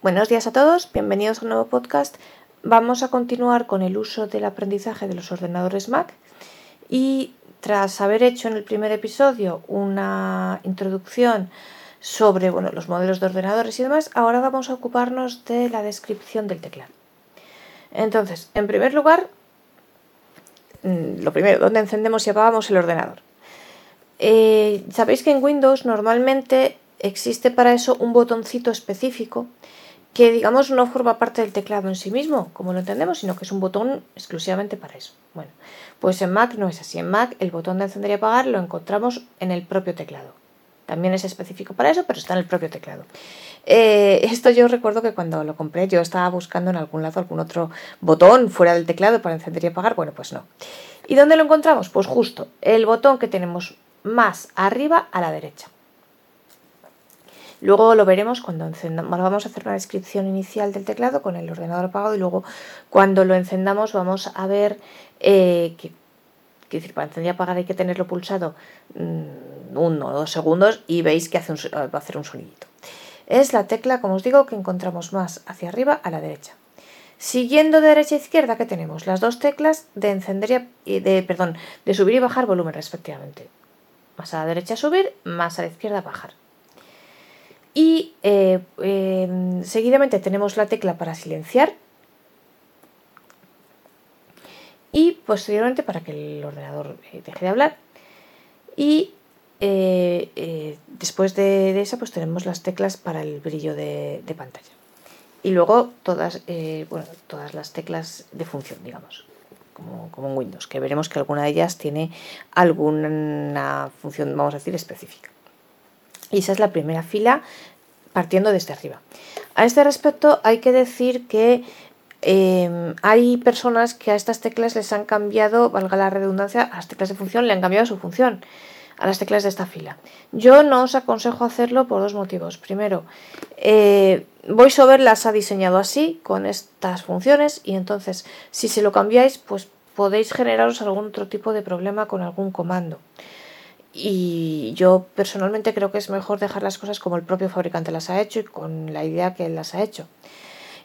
Buenos días a todos, bienvenidos a un nuevo podcast. Vamos a continuar con el uso del aprendizaje de los ordenadores Mac y tras haber hecho en el primer episodio una introducción sobre bueno, los modelos de ordenadores y demás, ahora vamos a ocuparnos de la descripción del teclado. Entonces, en primer lugar, mm, lo primero, ¿dónde encendemos y apagamos el ordenador? Eh, Sabéis que en Windows normalmente existe para eso un botoncito específico que digamos no forma parte del teclado en sí mismo, como lo entendemos, sino que es un botón exclusivamente para eso. Bueno, pues en Mac no es así. En Mac el botón de encender y apagar lo encontramos en el propio teclado. También es específico para eso, pero está en el propio teclado. Eh, esto yo recuerdo que cuando lo compré yo estaba buscando en algún lado algún otro botón fuera del teclado para encender y apagar. Bueno, pues no. ¿Y dónde lo encontramos? Pues justo el botón que tenemos más arriba a la derecha. Luego lo veremos cuando encendamos. Vamos a hacer una descripción inicial del teclado con el ordenador apagado y luego cuando lo encendamos vamos a ver eh, que, decir, para encender y apagar hay que tenerlo pulsado mm, uno o dos segundos y veis que hace va a hacer un sonidito. Es la tecla, como os digo, que encontramos más hacia arriba a la derecha. Siguiendo de derecha a izquierda, ¿qué tenemos? Las dos teclas de encender y de, perdón, de subir y bajar volumen respectivamente. Más a la derecha subir, más a la izquierda bajar. Y eh, em, seguidamente tenemos la tecla para silenciar. Y posteriormente para que el ordenador eh, deje de hablar. Y eh, después de, esa pues tenemos las teclas para el brillo de, pantalla. Y luego todas, bueno, todas las teclas de función, digamos. Como, como, en Windows, que veremos que alguna de ellas tiene alguna función, vamos a decir, específica. Y esa es la primera fila partiendo desde arriba. A este respecto hay que decir que em, hay personas que a estas teclas les han cambiado, valga la redundancia, a las teclas de función le han cambiado su función a las teclas de esta fila. Yo no os aconsejo hacerlo por dos motivos. Primero, eh, VoiceOver las ha diseñado así, con estas funciones, y entonces si se lo cambiáis, pues podéis generaros algún otro tipo de problema con algún comando. Y yo personalmente creo que es mejor dejar las cosas como el propio fabricante las ha hecho y con la idea que él las ha hecho.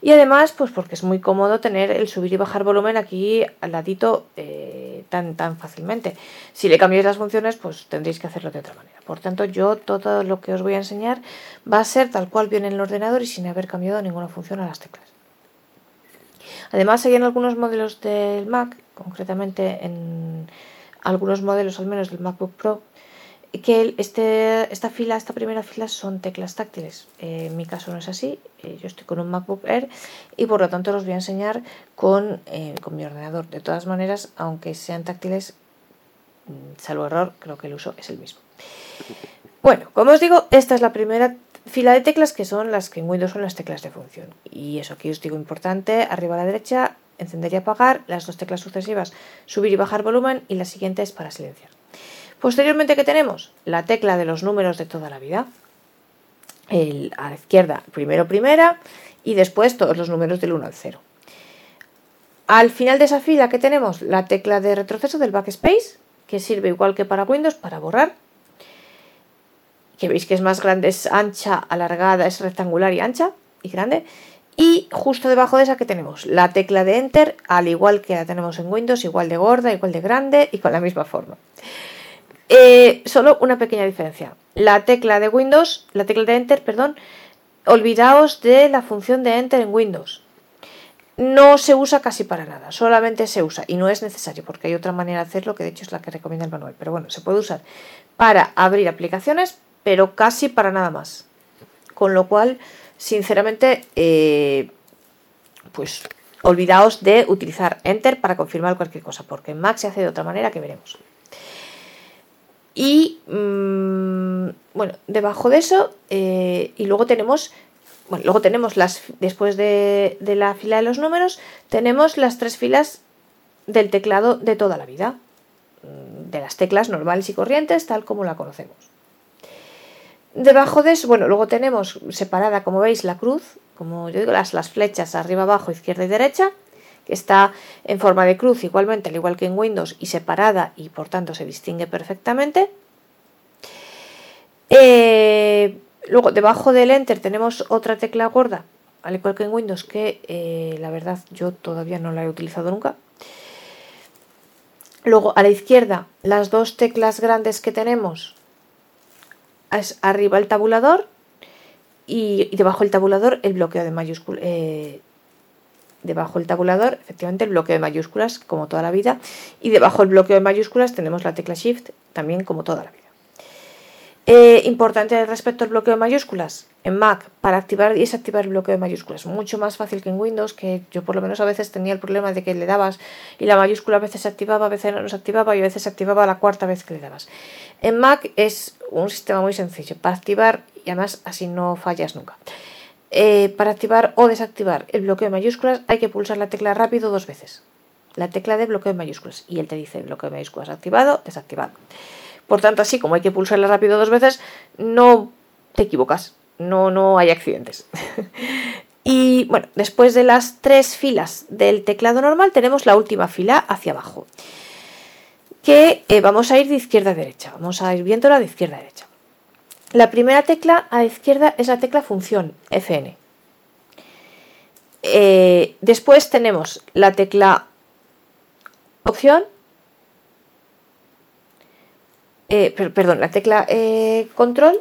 Y además, pues porque es muy cómodo tener el subir y bajar volumen aquí al ladito eh, tan, tan fácilmente. Si le cambiáis las funciones, pues tendréis que hacerlo de otra manera. Por tanto, yo todo lo que os voy a enseñar va a ser tal cual viene en el ordenador y sin haber cambiado ninguna función a las teclas. Además, hay en algunos modelos del Mac, concretamente en algunos modelos al menos del MacBook Pro, que este, esta fila, esta primera fila son teclas táctiles. Eh, en mi caso no es así, eh, yo estoy con un MacBook Air y por lo tanto los voy a enseñar con, eh, con mi ordenador. De todas maneras, aunque sean táctiles, mm, salvo error, creo que el uso es el mismo. Bueno, como os digo, esta es la primera fila de teclas que son las que en Windows son las teclas de función. Y eso aquí os digo importante, arriba a la derecha, encender y apagar, las dos teclas sucesivas, subir y bajar volumen y la siguiente es para silenciar. Posteriormente, ¿qué tenemos? La tecla de los números de toda la vida. a la izquierda, primero primera y después todos los números del 1 al 0. Al final de esa fila, ¿qué tenemos? La tecla de retroceso del backspace, que sirve igual que para Windows para borrar. Que veis que es más grande, es ancha, alargada, es rectangular y ancha y grande. Y justo debajo de esa que tenemos la tecla de Enter, al igual que la tenemos en Windows, igual de gorda, igual de grande y con la misma forma. Eh, solo una pequeña diferencia. La tecla de Windows, la tecla de Enter, perdón, olvidaos de la función de Enter en Windows. No se usa casi para nada, solamente se usa y no es necesario porque hay otra manera de hacerlo que de hecho es la que recomienda el manual. Pero bueno, se puede usar para abrir aplicaciones, pero casi para nada más. Con lo cual, sinceramente, eh, pues olvidaos de utilizar Enter para confirmar cualquier cosa, porque en Mac se hace de otra manera que veremos. Y mm, bueno, debajo de eso, eh, y luego tenemos, bueno, luego tenemos las, después de, la fila de los números, tenemos las tres filas del teclado de toda la vida, mm, de las teclas normales y corrientes, tal como la conocemos. Debajo de eso, bueno, luego tenemos separada, como veis, la cruz, como yo digo, las, las flechas arriba, abajo, izquierda y derecha, que está en forma de cruz igualmente, al igual que en Windows, y separada y por tanto se distingue perfectamente. Eh, luego, debajo del Enter tenemos otra tecla gorda al igual que en Windows, que eh, la verdad yo todavía no la he utilizado nunca. Luego a la izquierda, las dos teclas grandes que tenemos es arriba el tabulador y, debajo del tabulador el bloqueo de mayúsculas. Eh, debajo del tabulador, efectivamente, el bloqueo de mayúsculas, como toda la vida. Y debajo del bloqueo de mayúsculas tenemos la tecla Shift, también como toda la vida. Eh, importante respecto al bloqueo de mayúsculas. En Mac, para activar y desactivar el bloqueo de mayúsculas, mucho más fácil que en Windows, que yo por lo menos a veces tenía el problema de que le dabas y la mayúscula a veces se activaba, a veces no se activaba y a veces se activaba la cuarta vez que le dabas. En Mac es un sistema muy sencillo para activar y además así no fallas nunca. Eh, para activar o desactivar el bloqueo de mayúsculas hay que pulsar la tecla rápido dos veces. La tecla de bloqueo de mayúsculas y él te dice bloqueo de mayúsculas activado, desactivado. Por tanto, así como hay que pulsarla rápido dos veces, no te equivocas, no, no hay accidentes. y bueno, después de las tres filas del teclado normal, tenemos la última fila hacia abajo, que eh, vamos a ir de izquierda a derecha, vamos a ir viéndola de izquierda a derecha. La primera tecla a la izquierda es la tecla función, FN. Eh, después tenemos la tecla opción eh, perdón, la tecla eh, control,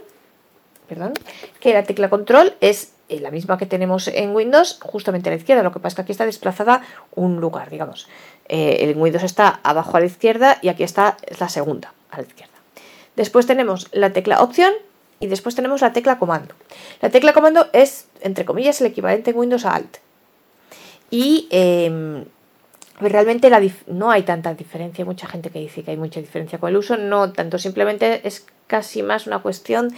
perdón, que la tecla control es la misma que tenemos en Windows, justamente a la izquierda, lo que pasa es que aquí está desplazada un lugar, digamos. el Windows está abajo a la izquierda y aquí está la segunda a la izquierda. Después tenemos la tecla opción y después tenemos la tecla comando. La tecla comando es, entre comillas, el equivalente en Windows a Alt. Y em, realmente no hay tanta diferencia, hay mucha gente que dice que hay mucha diferencia con el uso, no tanto, simplemente es casi más una cuestión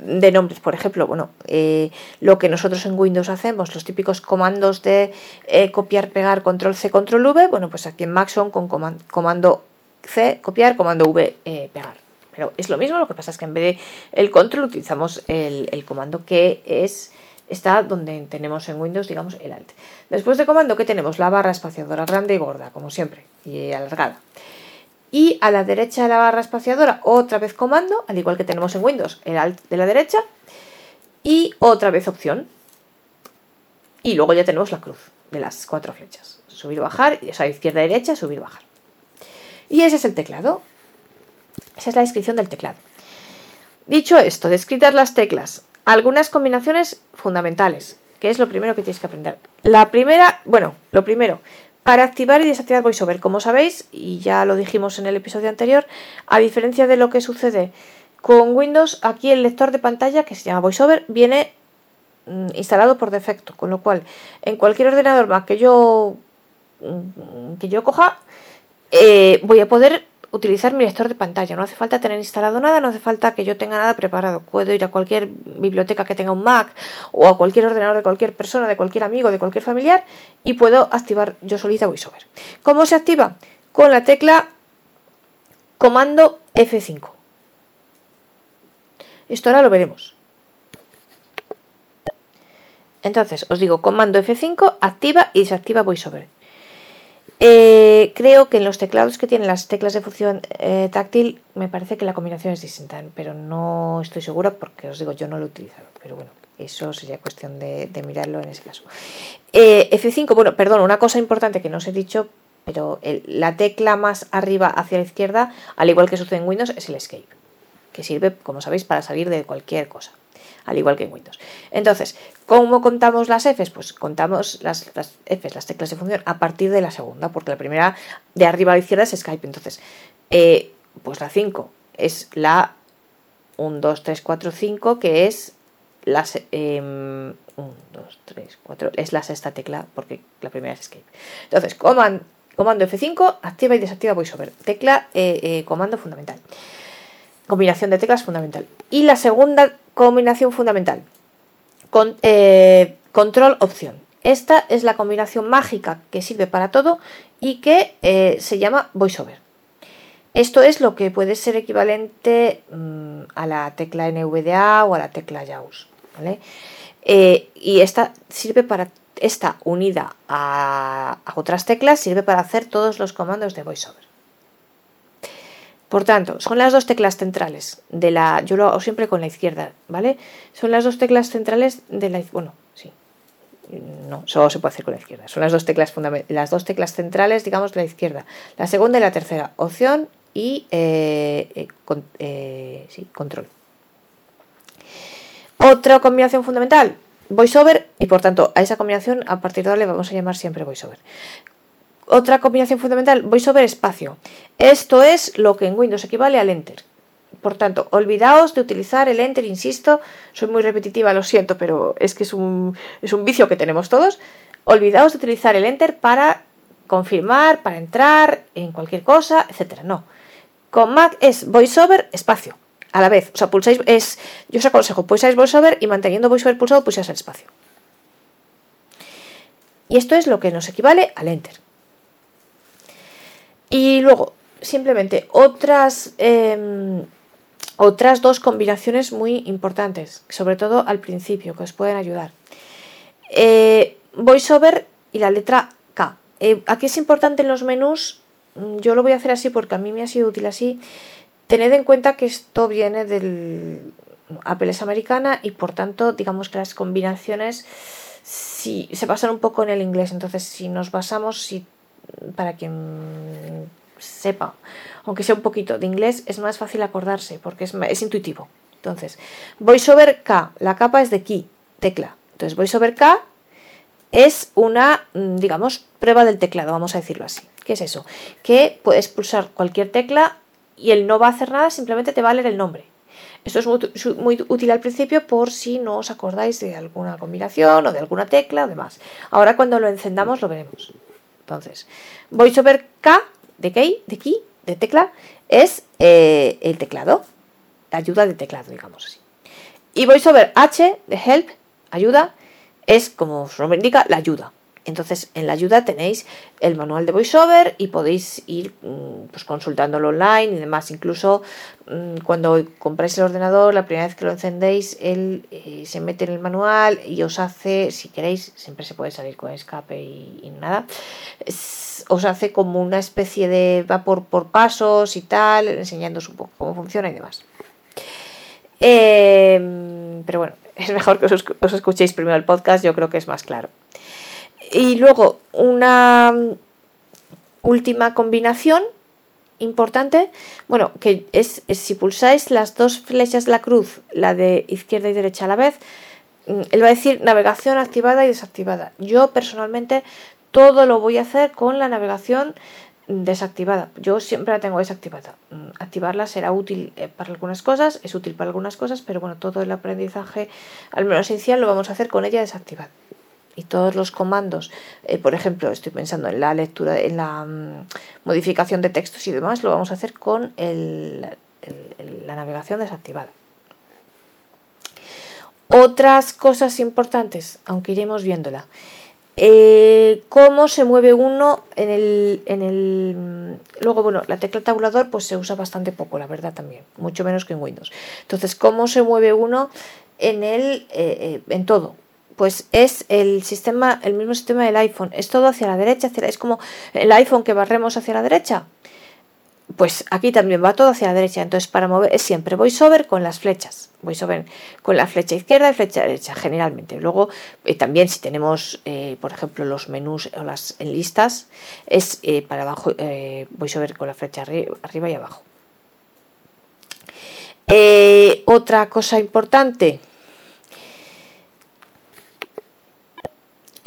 de nombres. Por ejemplo, bueno, eh, lo que nosotros en Windows hacemos, los típicos comandos de eh, copiar, pegar, control C, control V, bueno, pues aquí en Mac son con comando C, copiar, comando V, eh, pegar. Pero es lo mismo, lo que pasa es que en vez de el control utilizamos el comando que es está donde tenemos en Windows, digamos, el Alt. Después de comando, ¿qué tenemos? La barra espaciadora grande y gorda, como siempre, y alargada. Y a la derecha de la barra espaciadora, otra vez comando, al igual que tenemos en Windows, el Alt de la derecha, y otra vez opción. Y luego ya tenemos la cruz de las cuatro flechas. Subir, bajar, o sea, izquierda, derecha, subir, bajar. Y ese es el teclado. Esa es la descripción del teclado. Dicho esto, descritas las teclas, algunas combinaciones fundamentales, que es lo primero que tienes que aprender. La primera, bueno, lo primero, para activar y desactivar VoiceOver, como sabéis, y ya lo dijimos en el episodio anterior, a diferencia de lo que sucede con Windows, aquí el lector de pantalla, que se llama VoiceOver, viene mm, instalado por defecto, con lo cual en cualquier ordenador Mac que yo, mm, que yo coja, eh, voy a poder utilizar mi lector de pantalla. No hace falta tener instalado nada, no hace falta que yo tenga nada preparado. Puedo ir a cualquier biblioteca que tenga un Mac o a cualquier ordenador de cualquier persona, de cualquier amigo, de cualquier familiar y puedo activar yo solita VoiceOver. ¿Cómo se activa? Con la tecla comando F5. Esto ahora lo veremos. Entonces, os digo, comando F5 activa y desactiva VoiceOver. Eh, creo que en los teclados que tienen las teclas de función eh, táctil me parece que la combinación es distinta, pero no estoy segura porque os digo, yo no lo he utilizado. Pero bueno, eso sería cuestión de, mirarlo en ese caso. Eh, F5, bueno, perdón, una cosa importante que no os he dicho, pero la tecla más arriba hacia la izquierda, al igual que sucede en Windows, es el Escape, que sirve, como sabéis, para salir de cualquier cosa al igual que en Windows. Entonces, ¿cómo contamos las Fs? Pues contamos las, las Fs, las teclas de función, a partir de la segunda, porque la primera de arriba a la izquierda es Skype. Entonces, eh, pues la 5 es la 1, 2, 3, 4, 5, que es la 1, 2, 3, 4, es la sexta tecla, porque la primera es Escape. Entonces, comando F5, activa y desactiva VoiceOver. Tecla, eh, eh, comando fundamental. Combinación de teclas fundamental. Y la segunda combinación fundamental. Con, eh, control opción. Esta es la combinación mágica que sirve para todo y que eh, se llama VoiceOver. Esto es lo que puede ser equivalente mm, a la tecla NVDA o a la tecla JAWS. Eh, y esta sirve para esta unida a otras teclas sirve para hacer todos los comandos de VoiceOver. Por tanto, son las dos teclas centrales de la. Yo lo hago siempre con la izquierda, ¿vale? Son las dos teclas centrales de la. Bueno, sí. No, solo se puede hacer con la izquierda. Son las dos teclas las dos teclas centrales, digamos, de la izquierda. La segunda y la tercera, opción y eh, eh, control. Otra combinación fundamental, voiceover, y por tanto a esa combinación a partir de ahora le vamos a llamar siempre voiceover. Otra combinación fundamental, voiceover espacio. Esto es lo que en Windows equivale al enter. Por tanto, olvidaos de utilizar el enter, insisto, soy muy repetitiva, lo siento, pero es que es un, es un vicio que tenemos todos. Olvidaos de utilizar el enter para confirmar, para entrar en cualquier cosa, etcétera. No. Con Mac es voiceover espacio. A la vez. O sea, pulsáis, es, yo os aconsejo, pulsáis voiceover y manteniendo voiceover pulsado pulsáis el espacio. Y esto es lo que nos equivale al enter. Y luego, simplemente otras em, otras dos combinaciones muy importantes, sobre todo al principio, que os pueden ayudar. Eh, VoiceOver y la letra K. Eh, aquí es importante en los menús, mm, yo lo voy a hacer así porque a mí me ha sido útil así. Tened en cuenta que esto viene del Apple es americana y por tanto, digamos que las combinaciones si, se basan un poco en el inglés. Entonces, si nos basamos, si, para quien sepa, aunque sea un poquito de inglés, es más fácil acordarse porque es, intuitivo. Entonces, VoiceOver K, la capa es de key, tecla. Entonces, VoiceOver K es una, mm, digamos, prueba del teclado, vamos a decirlo así. ¿Qué es eso? Que puedes pulsar cualquier tecla y él no va a hacer nada, simplemente te va a leer el nombre. Esto es muy, útil al principio por si no os acordáis de alguna combinación o de alguna tecla o demás. Ahora cuando lo encendamos lo veremos. Entonces, VoiceOver K de key, de key, de tecla, es eh, el teclado, la ayuda de teclado, digamos así. Y VoiceOver H de help, ayuda, es como su nombre indica, la ayuda. Entonces, en la ayuda tenéis el manual de VoiceOver y podéis ir mm, pues, consultándolo online y demás. Incluso mm, cuando compráis el ordenador, la primera vez que lo encendéis, él eh, se mete en el manual y os hace, si queréis, siempre se puede salir con escape y, nada, os hace como una especie de va por, pasos y tal, enseñándoos un poco cómo funciona y demás. Em, pero bueno, es mejor que os escuchéis primero el podcast, yo creo que es más claro. Y luego una última combinación importante, bueno, que es, si pulsáis las dos flechas de la cruz, la de izquierda y derecha a la vez, mm, él va a decir navegación activada y desactivada. Yo personalmente todo lo voy a hacer con la navegación desactivada. Yo siempre la tengo desactivada. Mm, activarla será útil eh, para algunas cosas, es útil para algunas cosas, pero bueno, todo el aprendizaje, al menos inicial, lo vamos a hacer con ella desactivada y todos los comandos, eh, por ejemplo, estoy pensando en la lectura, en la mm, modificación de textos y demás, lo vamos a hacer con la navegación desactivada. Otras cosas importantes, aunque iremos viéndola. Eh, cómo se mueve uno en el, en el mm, luego bueno la tecla tabulador pues se usa bastante poco la verdad también mucho menos que en Windows entonces cómo se mueve uno en el eh, en todo pues es el sistema, el mismo sistema del iPhone. Es todo hacia la derecha, hacia es como el iPhone que barremos hacia la derecha. Pues aquí también va todo hacia la derecha. Entonces, para mover es siempre voiceover con las flechas. Voiceover con la flecha izquierda y flecha derecha, generalmente. Luego, eh, también si tenemos, eh, por ejemplo, los menús o las en listas, es eh, para abajo, voiceover con la flecha arriba y abajo. otra cosa importante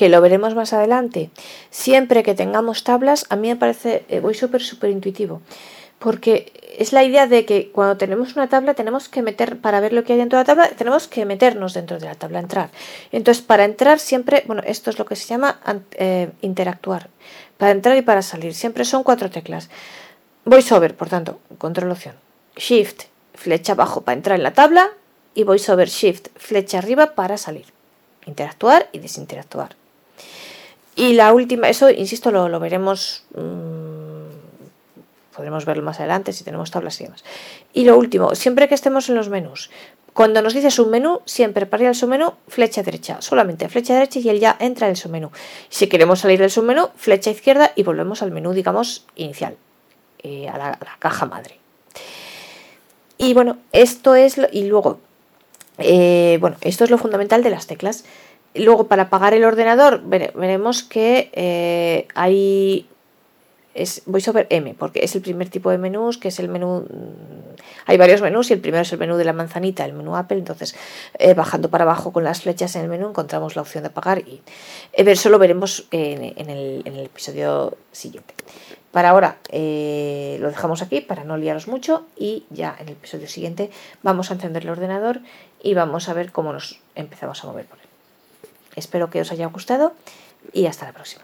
que lo veremos más adelante, siempre que tengamos tablas, a mí me parece, eh, voy súper, súper intuitivo, porque es la idea de que cuando tenemos una tabla tenemos que meter, para ver lo que hay dentro de la tabla, tenemos que meternos dentro de la tabla, entrar. Entonces, para entrar siempre, bueno, esto es lo que se llama eh, interactuar, para entrar y para salir, siempre son cuatro teclas. VoiceOver, por tanto, control opción. Shift, flecha abajo para entrar en la tabla y VoiceOver Shift, flecha arriba para salir. Interactuar y desinteractuar. Y la última, eso, insisto, lo, veremos, mm, podremos verlo más adelante si tenemos tablas y demás. Y lo último, siempre que estemos en los menús, cuando nos dice submenú, siempre para ir al submenú, flecha derecha, solamente flecha derecha y él ya entra en el submenú. Si queremos salir del submenú, flecha izquierda y volvemos al menú, digamos, inicial, eh, a, la, caja madre. Y bueno, esto es, lo, y luego, eh, bueno, esto es lo fundamental de las teclas. Luego para apagar el ordenador veremos que eh, hay es VoiceOver M, porque es el primer tipo de menús, que es el menú, mm, hay varios menús y el primero es el menú de la manzanita, el menú Apple, entonces eh, bajando para abajo con las flechas en el menú encontramos la opción de apagar y eh, eso lo veremos en, el, episodio siguiente. Para ahora eh, lo dejamos aquí para no liaros mucho y ya en el episodio siguiente vamos a encender el ordenador y vamos a ver cómo nos empezamos a mover. Espero que os haya gustado y hasta la próxima.